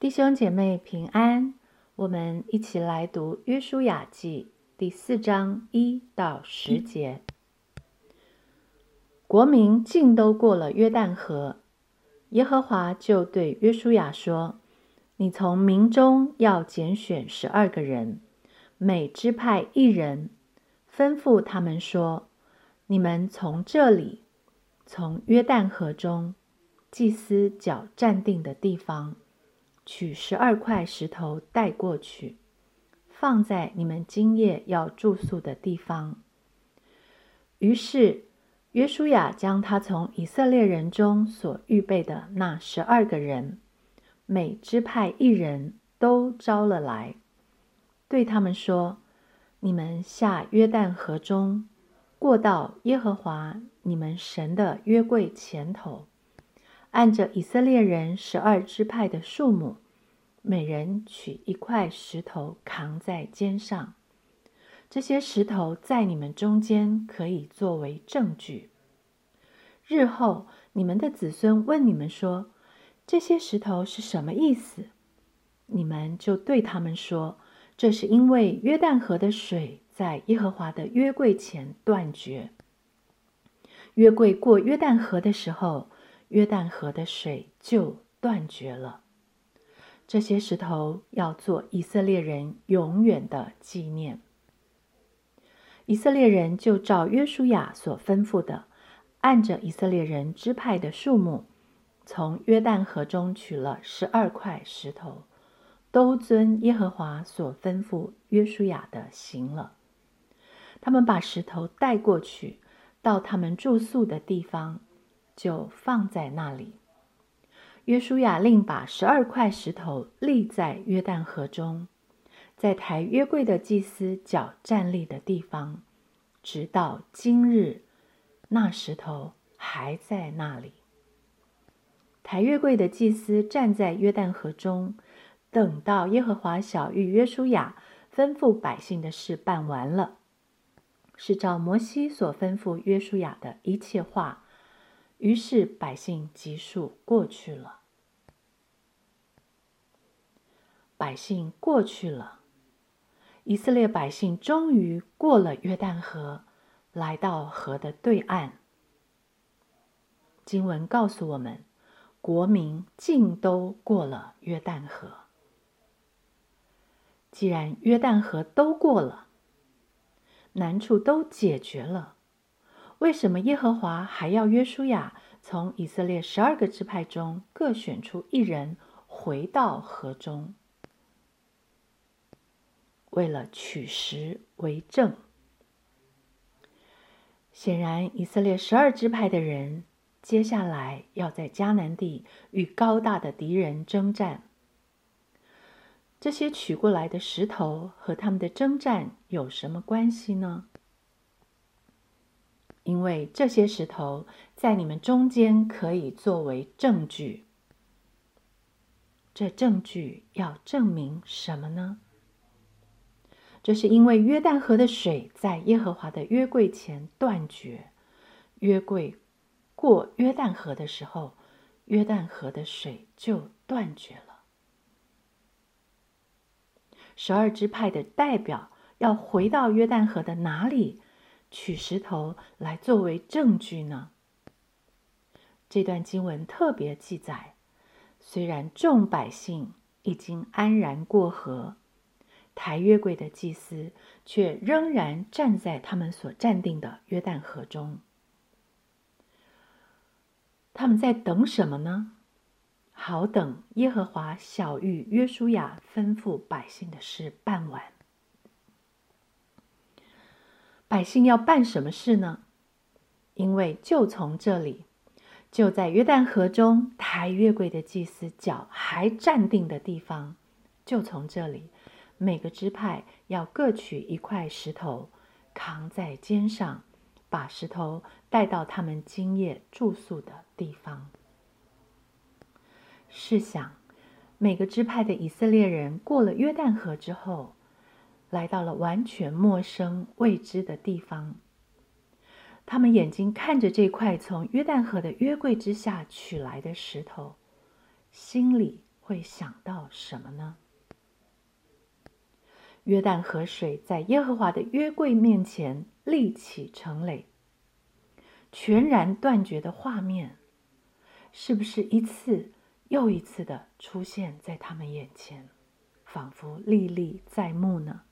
弟兄姐妹平安，我们一起来读《约书亚记》第四章一到十节。国民尽都过了约旦河，耶和华就对约书亚说：“你从民中要拣选十二个人，每支派一人，吩咐他们说：你们从这里，从约旦河中，祭司脚站定的地方。”取十二块石头带过去，放在你们今夜要住宿的地方。于是约书亚将他从以色列人中所预备的那十二个人，每支派一人都招了来，对他们说：“你们下约旦河中，过到耶和华你们神的约柜前头。”按着以色列人十二支派的数目，每人取一块石头扛在肩上。这些石头在你们中间可以作为证据。日后你们的子孙问你们说：“这些石头是什么意思？”你们就对他们说：“这是因为约旦河的水在耶和华的约柜前断绝。约柜过约旦河的时候。”约旦河的水就断绝了。这些石头要做以色列人永远的纪念。以色列人就照约书亚所吩咐的，按着以色列人支派的数目，从约旦河中取了十二块石头，都遵耶和华所吩咐约书亚的行了。他们把石头带过去，到他们住宿的地方。就放在那里。约书亚令把十二块石头立在约旦河中，在抬约柜的祭司脚站立的地方，直到今日，那石头还在那里。抬约柜的祭司站在约旦河中，等到耶和华小谕约书亚吩咐百姓的事办完了，是照摩西所吩咐约书亚的一切话。于是百姓急速过去了。百姓过去了，以色列百姓终于过了约旦河，来到河的对岸。经文告诉我们，国民尽都过了约旦河。既然约旦河都过了，难处都解决了。为什么耶和华还要约书亚从以色列十二个支派中各选出一人回到河中？为了取石为证。显然，以色列十二支派的人接下来要在迦南地与高大的敌人征战。这些取过来的石头和他们的征战有什么关系呢？因为这些石头在你们中间可以作为证据，这证据要证明什么呢？这是因为约旦河的水在耶和华的约柜前断绝，约柜过约旦河的时候，约旦河的水就断绝了。十二支派的代表要回到约旦河的哪里？取石头来作为证据呢？这段经文特别记载，虽然众百姓已经安然过河，抬约柜的祭司却仍然站在他们所站定的约旦河中。他们在等什么呢？好等耶和华小谕约书亚吩咐百姓的事办完。百姓要办什么事呢？因为就从这里，就在约旦河中抬月柜的祭司脚还站定的地方，就从这里，每个支派要各取一块石头，扛在肩上，把石头带到他们今夜住宿的地方。试想，每个支派的以色列人过了约旦河之后。来到了完全陌生未知的地方，他们眼睛看着这块从约旦河的约柜之下取来的石头，心里会想到什么呢？约旦河水在耶和华的约柜面前立起成垒，全然断绝的画面，是不是一次又一次的出现在他们眼前，仿佛历历在目呢？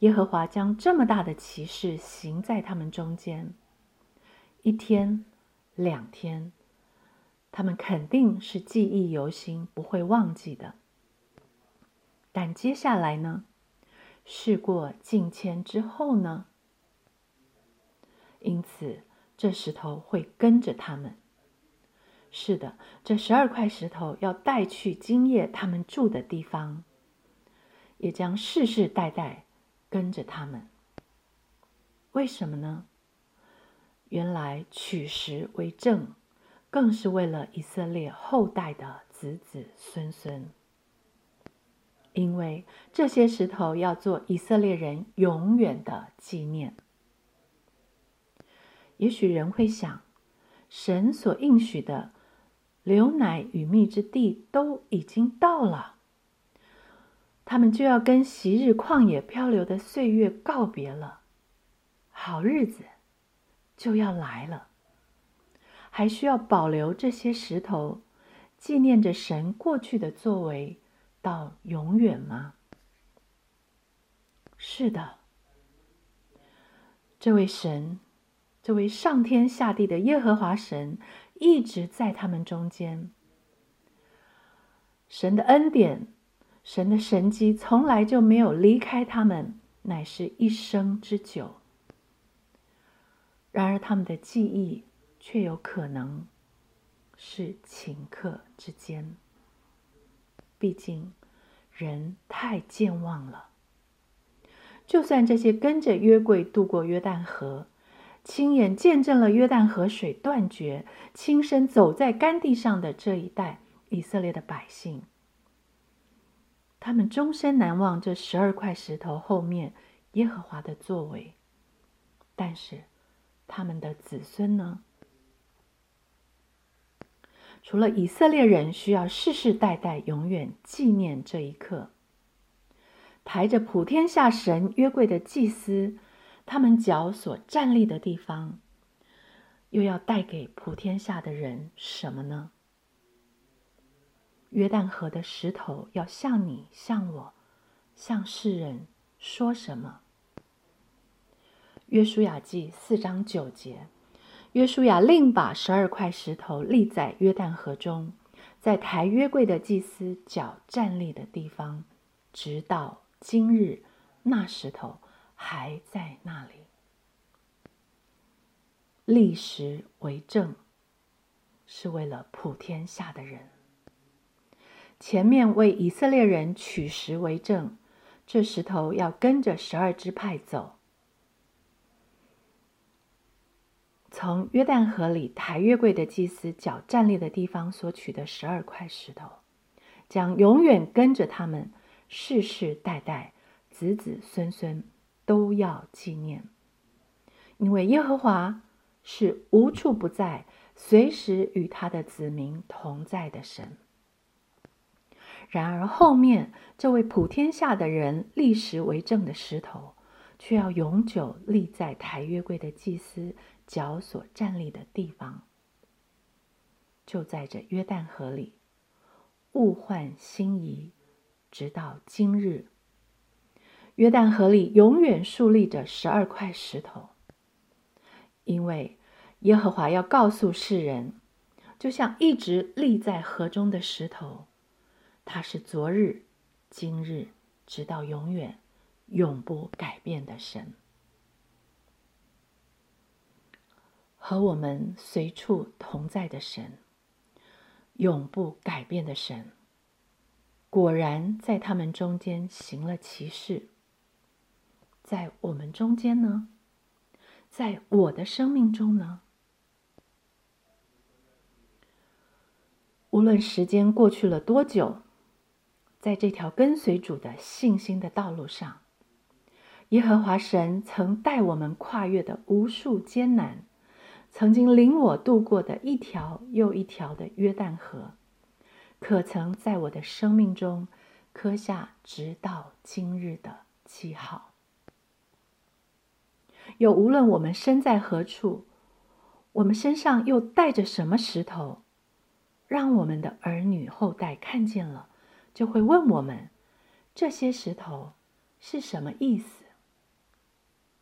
耶和华将这么大的奇事行在他们中间，一天、两天。他们肯定是记忆犹新，不会忘记的。但接下来呢？事过境迁之后呢？因此，这石头会跟着他们。是的，这十二块石头要带去今夜他们住的地方，也将世世代代跟着他们。为什么呢？原来取石为证。更是为了以色列后代的子子孙孙，因为这些石头要做以色列人永远的纪念。也许人会想，神所应许的流奶与蜜之地都已经到了，他们就要跟昔日旷野漂流的岁月告别了，好日子就要来了。还需要保留这些石头，纪念着神过去的作为，到永远吗？是的，这位神，这位上天下地的耶和华神，一直在他们中间。神的恩典，神的神迹，从来就没有离开他们，乃是一生之久。然而，他们的记忆。却有可能是顷刻之间。毕竟人太健忘了。就算这些跟着约柜渡过约旦河，亲眼见证了约旦河水断绝，亲身走在干地上的这一代以色列的百姓，他们终身难忘这十二块石头后面耶和华的作为。但是他们的子孙呢？除了以色列人需要世世代代永远纪念这一刻，抬着普天下神约柜的祭司，他们脚所站立的地方，又要带给普天下的人什么呢？约旦河的石头要向你、向我、向世人说什么？约书亚记四章九节。约书亚另把十二块石头立在约旦河中，在抬约柜的祭司脚站立的地方，直到今日，那石头还在那里。立石为证，是为了普天下的人。前面为以色列人取石为证，这石头要跟着十二支派走。从约旦河里抬约柜的祭司脚站立的地方所取的十二块石头，将永远跟着他们，世世代代、子子孙孙都要纪念。因为耶和华是无处不在、随时与他的子民同在的神。然而后面这位普天下的人立石为证的石头，却要永久立在抬约柜的祭司。脚所站立的地方，就在这约旦河里，物换星移，直到今日。约旦河里永远竖立着十二块石头，因为耶和华要告诉世人，就像一直立在河中的石头，他是昨日、今日，直到永远、永不改变的神。和我们随处同在的神，永不改变的神，果然在他们中间行了奇事。在我们中间呢？在我的生命中呢？无论时间过去了多久，在这条跟随主的信心的道路上，耶和华神曾带我们跨越的无数艰难。曾经领我渡过的一条又一条的约旦河，可曾在我的生命中刻下直到今日的记号。有无论我们身在何处，我们身上又带着什么石头，让我们的儿女后代看见了，就会问我们：这些石头是什么意思？